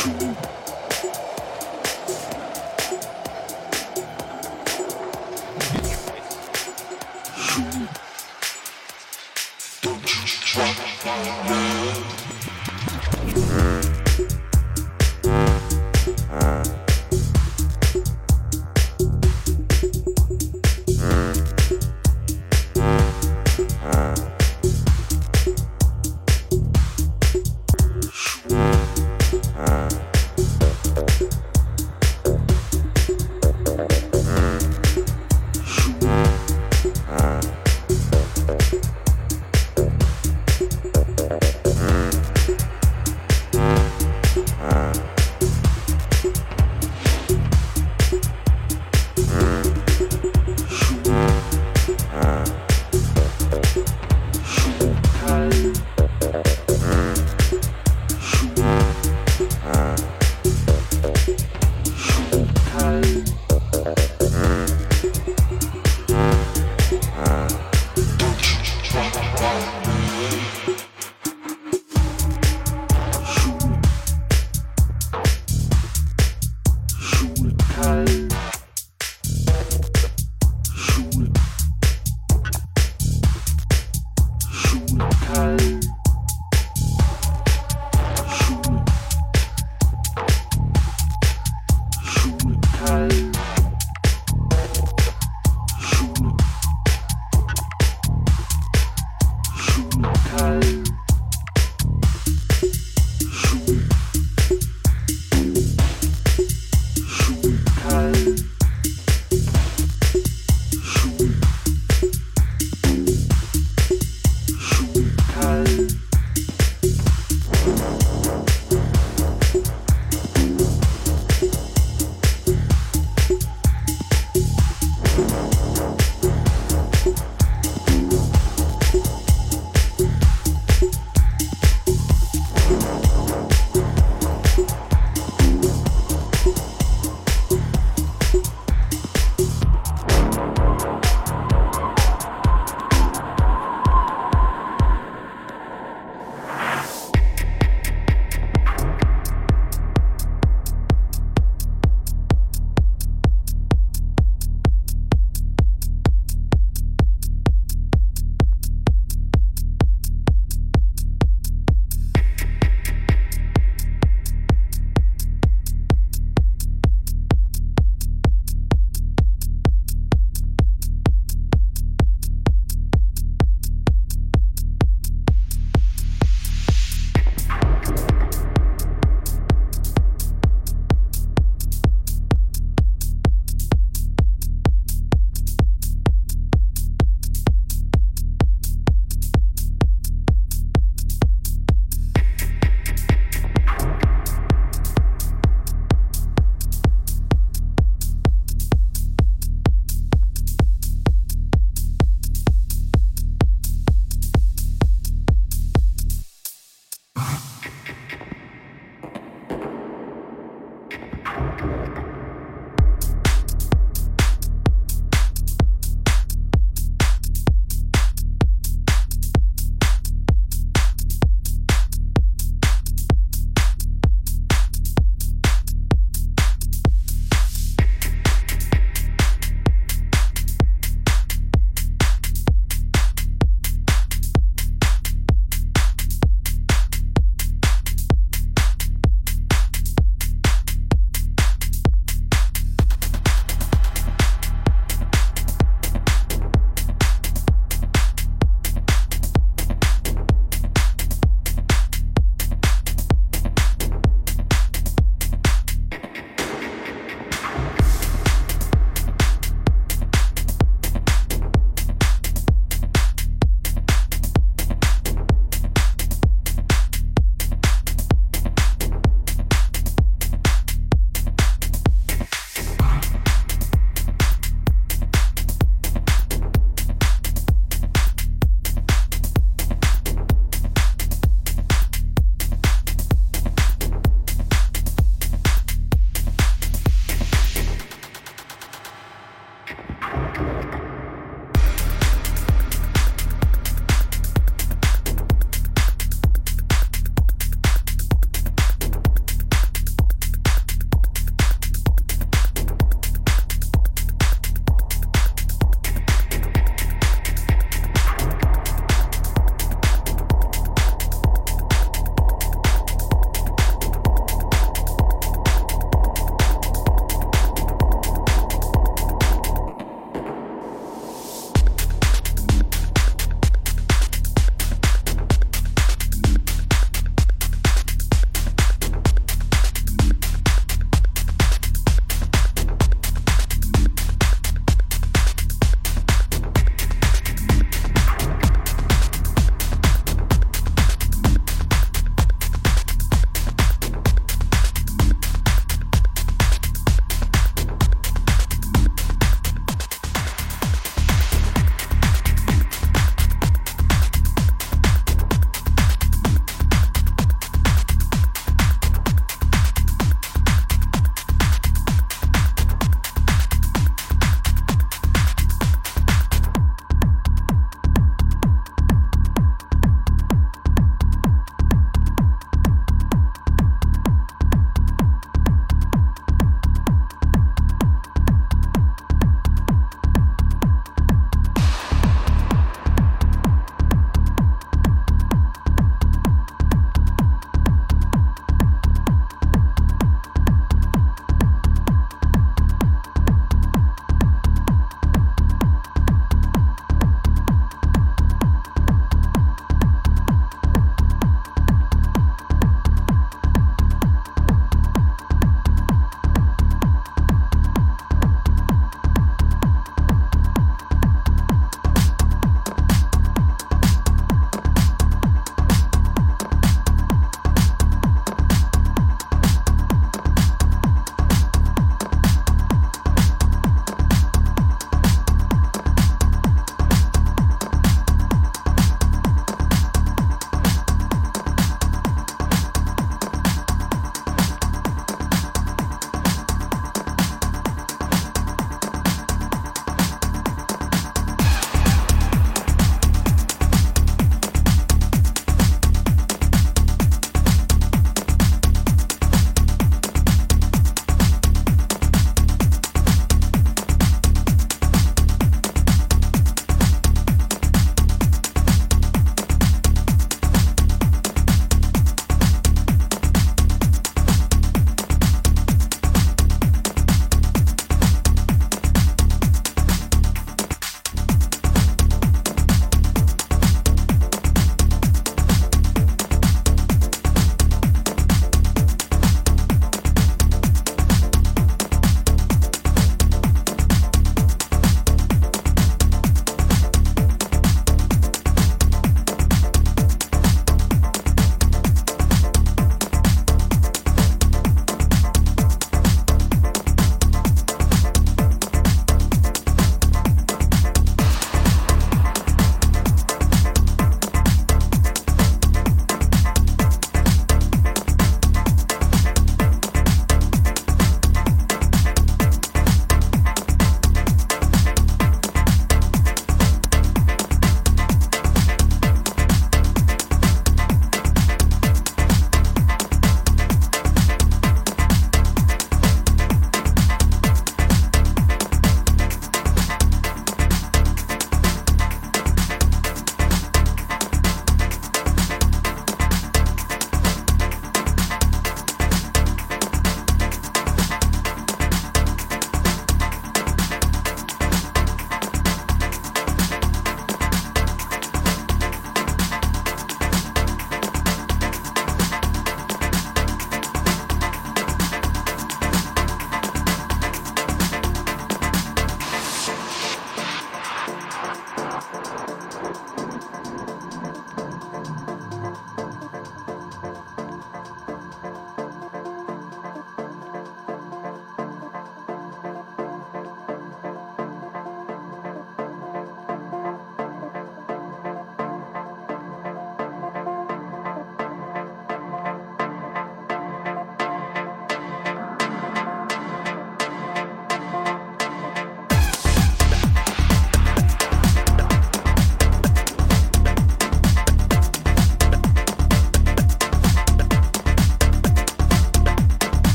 Shoot.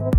Bye.